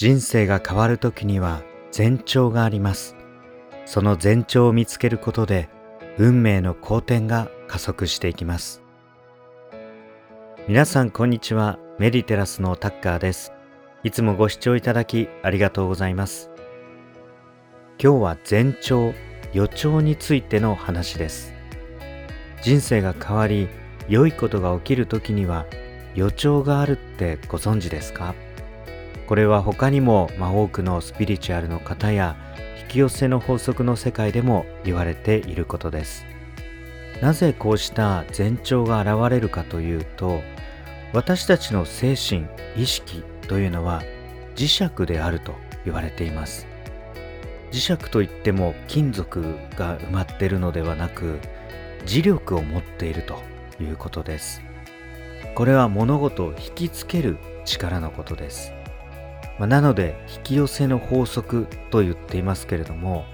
人生が変わる時には前兆があります。その前兆を見つけることで運命の好転が加速していきます。皆さんこんにちは。メディテラスのタッカーです。いつもご視聴いただきありがとうございます。今日は前兆予兆についての話です。人生が変わり良いことが起きる時には予兆があるってご存知ですか？これは他にも、まあ、多くのスピリチュアルの方や引き寄せの法則の世界でも言われていることです。なぜこうした前兆が現れるかというと私たちの精神意識というのは磁石であると言われています。磁石といっても金属が埋まっているのではなく磁力を持っているということです。これは物事を引きつける力のことです。まあ、なので引き寄せの法則と言っていますけれども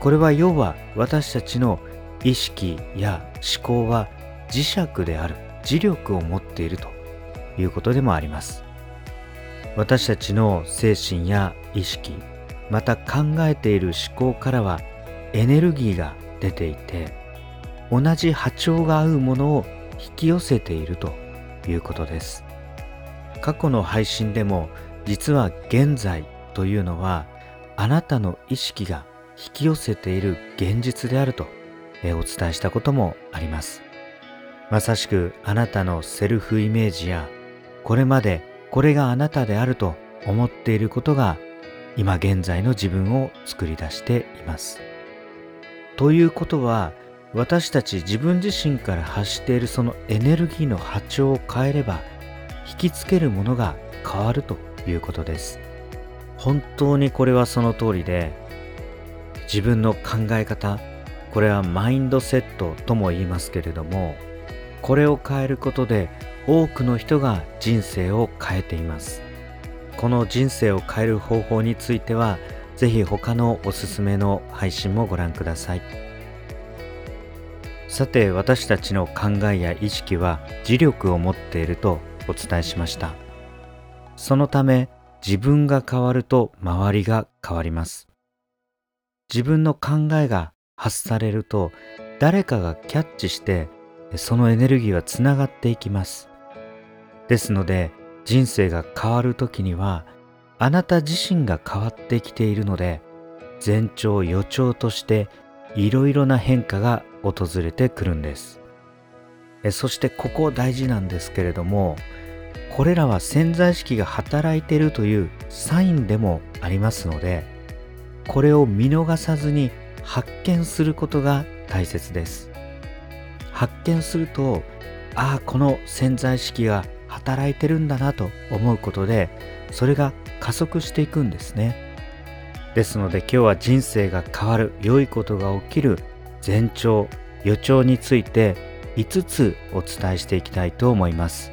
これは要は私たちの意識や思考は磁石である磁力を持っているということでもあります。私たちの精神や意識また考えている思考からはエネルギーが出ていて同じ波長が合うものを引き寄せているということです。過去の配信でも実は現在というのはあなたの意識が引き寄せている現実であるとお伝えしたこともあります。まさしくあなたのセルフイメージやこれまでこれがあなたであると思っていることが今現在の自分を作り出しています。ということは私たち自分自身から発しているそのエネルギーの波長を変えれば引きつけるものが変わるということです。本当にこれはその通りで自分の考え方これはマインドセットとも言いますけれどもこれを変えることで多くの人が人生を変えています。この人生を変える方法についてはぜひ他のおすすめの配信もご覧ください。さて私たちの考えや意識は磁力を持っているとお伝えしました。そのため自分が変わると周りが変わります。自分の考えが発されると誰かがキャッチしてそのエネルギーはつながっていきます。ですので人生が変わる時にはあなた自身が変わってきているので前兆予兆としていろいろな変化が訪れてくるんです。そしてここ大事なんですけれどもこれらは潜在意識が働いているというサインでもありますのでこれを見逃さずに発見することが大切です。発見するとああこの潜在意識が働いてるんだなと思うことでそれが加速していくんですね。ですので今日は人生が変わる良いことが起きる前兆予兆について5つお伝えしていきたいと思います。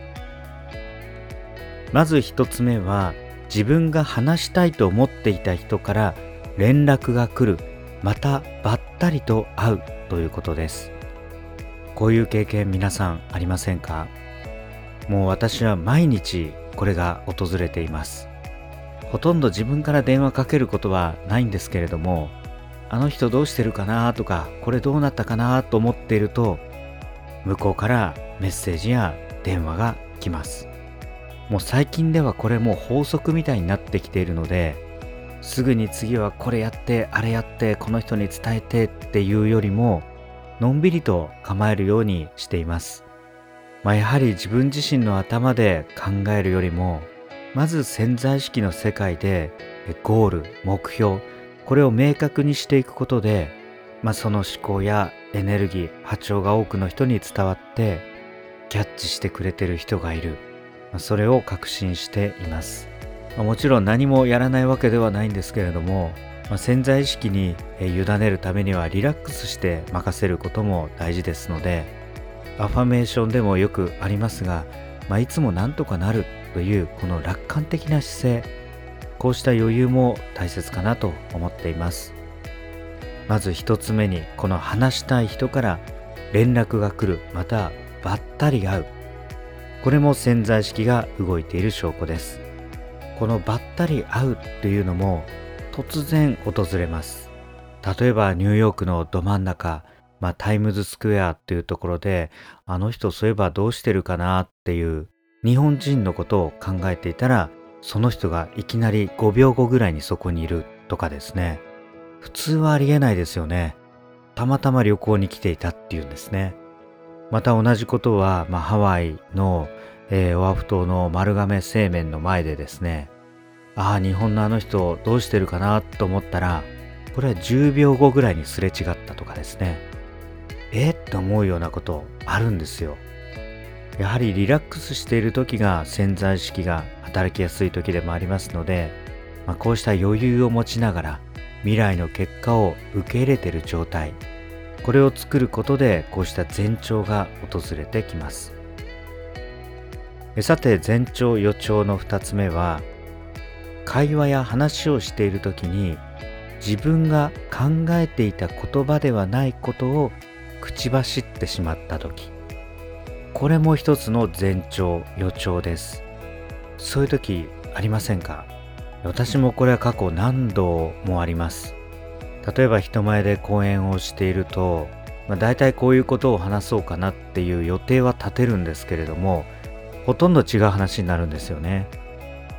まず1つ目は自分が話したいと思っていた人から連絡が来るまたばったりと会うということです。こういう経験皆さんありませんか？もう私は毎日これが訪れています。ほとんど自分から電話かけることはないんですけれどもあの人どうしてるかなとかこれどうなったかなと思っていると向こうからメッセージや電話が来ます。もう最近ではこれもう法則みたいになってきているのですぐに次はこれやってあれやってこの人に伝えてっていうよりものんびりと構えるようにしています、まあ、やはり自分自身の頭で考えるよりもまず潜在意識の世界でゴール目標これを明確にしていくことで、まあ、その思考やエネルギー波長が多くの人に伝わってキャッチしてくれてる人がいる。それを確信しています。もちろん何もやらないわけではないんですけれども潜在意識に委ねるためにはリラックスして任せることも大事ですのでアファメーションでもよくありますが、まあ、いつもなんとかなるというこの楽観的な姿勢こうした余裕も大切かなと思っています。まず一つ目にこの話したい人から連絡が来るまたばったり会う。これも潜在意識が動いている証拠です。このばったり会うっていうのも突然訪れます。例えばニューヨークのど真ん中、まあ、タイムズスクエアっていうところであの人そういえばどうしてるかなっていう日本人のことを考えていたらその人がいきなり5秒後ぐらいにそこにいるとかですね。普通はありえないですよね。たまたま旅行に来ていたっていうんですね。また同じことは、まあ、ハワイの、えー、オアフ島の丸亀製麺の前でですねああ日本のあの人どうしてるかなと思ったらこれは10秒後ぐらいにすれ違ったとかですね。えって思うようなことあるんですよ。やはりリラックスしている時が潜在意識が働きやすい時でもありますので、まあ、こうした余裕を持ちながら未来の結果を受け入れている状態。これを作ることでこうした前兆が訪れてきます。さて前兆予兆の2つ目は会話や話をしている時に自分が考えていた言葉ではないことを口走ってしまった時。これも一つの前兆予兆です。そういう時ありませんか？私もこれは過去何度もあります。例えば人前で講演をしていると、まあ、大体こういうことを話そうかなっていう予定は立てるんですけれどもほとんど違う話になるんですよね。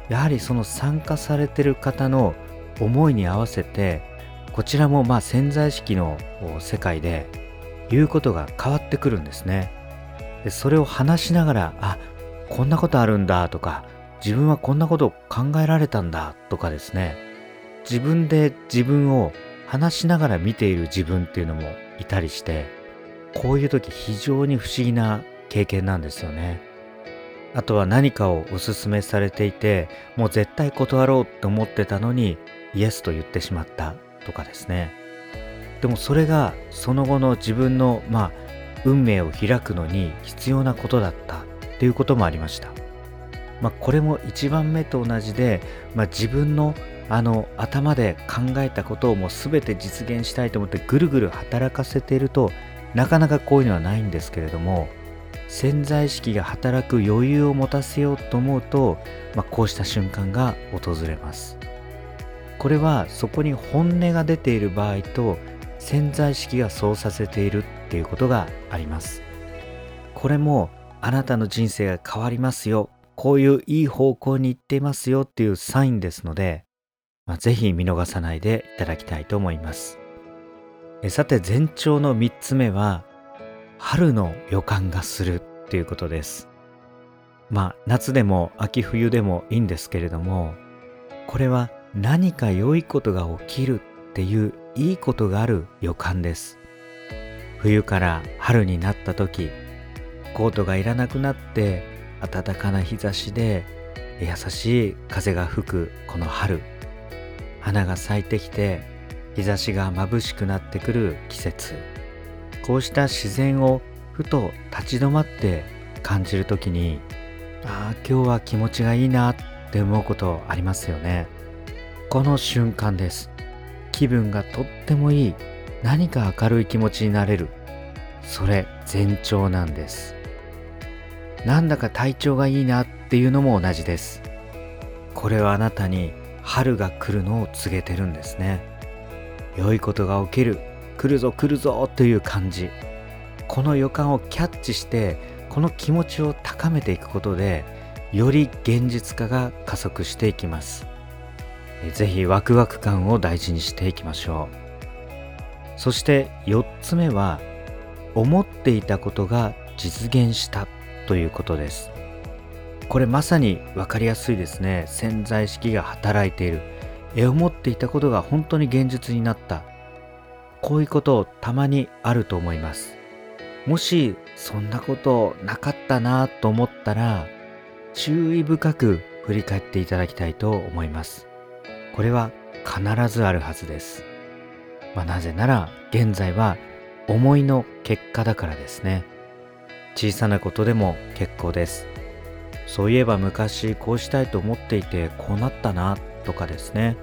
やはりその参加されてる方の思いに合わせてこちらもまあ潜在意識の世界で言うことが変わってくるんですね。でそれを話しながらあこんなことあるんだとか自分はこんなことを考えられたんだとかですね。自分で自分を話しながら見ている自分っていうのもいたりしてこういう時非常に不思議な経験なんですよねあとは何かをおすすめされていてもう絶対断ろうと思ってたのにイエスと言ってしまったとかですねでもそれがその後の自分のまあ運命を開くのに必要なことだったっていうこともありました。まあ、これも1番目と同じで、まあ、自分のあの頭で考えたことをもう全て実現したいと思ってぐるぐる働かせているとなかなかこういうのはないんですけれども潜在意識が働く余裕を持たせようと思うと、まあ、こうした瞬間が訪れます。これはそこに本音が出ている場合と潜在意識がそうさせているっていうことがあります。これもあなたの人生が変わりますよ。こういういい方向に行っていますよっていうサインですので、まあ、ぜひ見逃さないでいただきたいと思います。えさて前兆の3つ目は春の予感がするっていうことです。まあ夏でも秋冬でもいいんですけれどもこれは何か良いことが起きるっていういいことがある予感です。冬から春になった時コートがいらなくなって暖かな日差しで優しい風が吹くこの春。花が咲いてきて日差しが眩しくなってくる季節。こうした自然をふと立ち止まって感じる時にああ今日は気持ちがいいなって思うことありますよね。この瞬間です。気分がとってもいい。何か明るい気持ちになれる。それ前兆なんです。なんだか体調がいいなっていうのも同じです。これはあなたに春が来るのを告げてるんですね。良いことが起きる。来るぞ来るぞという感じ。この予感をキャッチしてこの気持ちを高めていくことでより現実化が加速していきます。ぜひワクワク感を大事にしていきましょう。そして4つ目は思っていたことが実現したということです。これまさに分かりやすいですね潜在意識が働いているえ思っていたことが本当に現実になったこういうことたまにあると思いますもしそんなことなかったなと思ったら注意深く振り返っていただきたいと思いますこれは必ずあるはずです。まあ、なぜなら現在は思いの結果だからですね。小さなことでも結構です。そういえば昔こうしたいと思っていてこうなったなとかですね。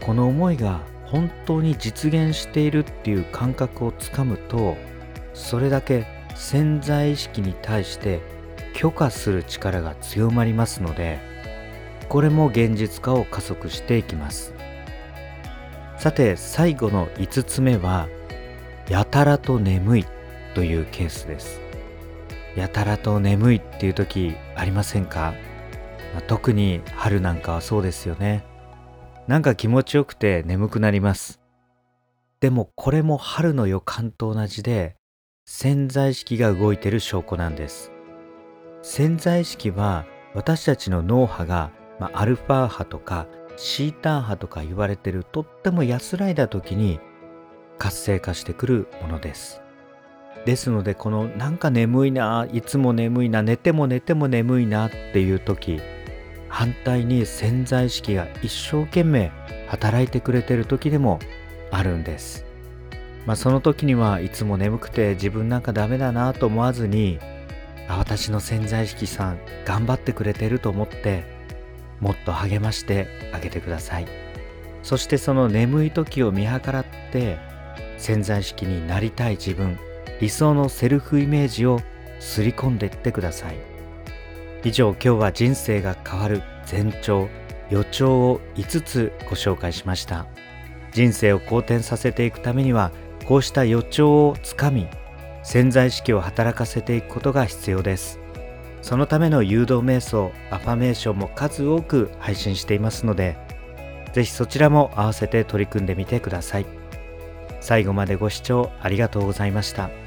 この思いが本当に実現しているっていう感覚をつかむとそれだけ潜在意識に対して許可する力が強まりますのでこれも現実化を加速していきますさて最後の5つ目はやたらと眠いというケースですやたらと眠いっていう時ありませんか、まあ、特に春なんかはそうですよね。なんか気持ちよくて眠くなります。でもこれも春の予感と同じで潜在意識が動いてる証拠なんです。潜在意識は私たちの脳波が、まあ、アルファ波とかシーター波とか言われてるとっても安らいだ時に活性化してくるものです。ですのでこのなんか眠いないつも眠いな寝ても寝ても眠いなっていう時反対に潜在意識が一生懸命働いてくれてる時でもあるんです。まあその時にはいつも眠くて自分なんかダメだなと思わずにあ私の潜在意識さん頑張ってくれてると思ってもっと励ましてあげてください。そしてその眠い時を見計らって潜在意識になりたい自分理想のセルフイメージをすり込んでいってください。以上今日は人生が変わる前兆予兆を5つご紹介しました。人生を好転させていくためにはこうした予兆をつかみ潜在意識を働かせていくことが必要です。そのための誘導瞑想アファメーションも数多く配信していますのでぜひそちらも合わせて取り組んでみてください。最後までご視聴ありがとうございました。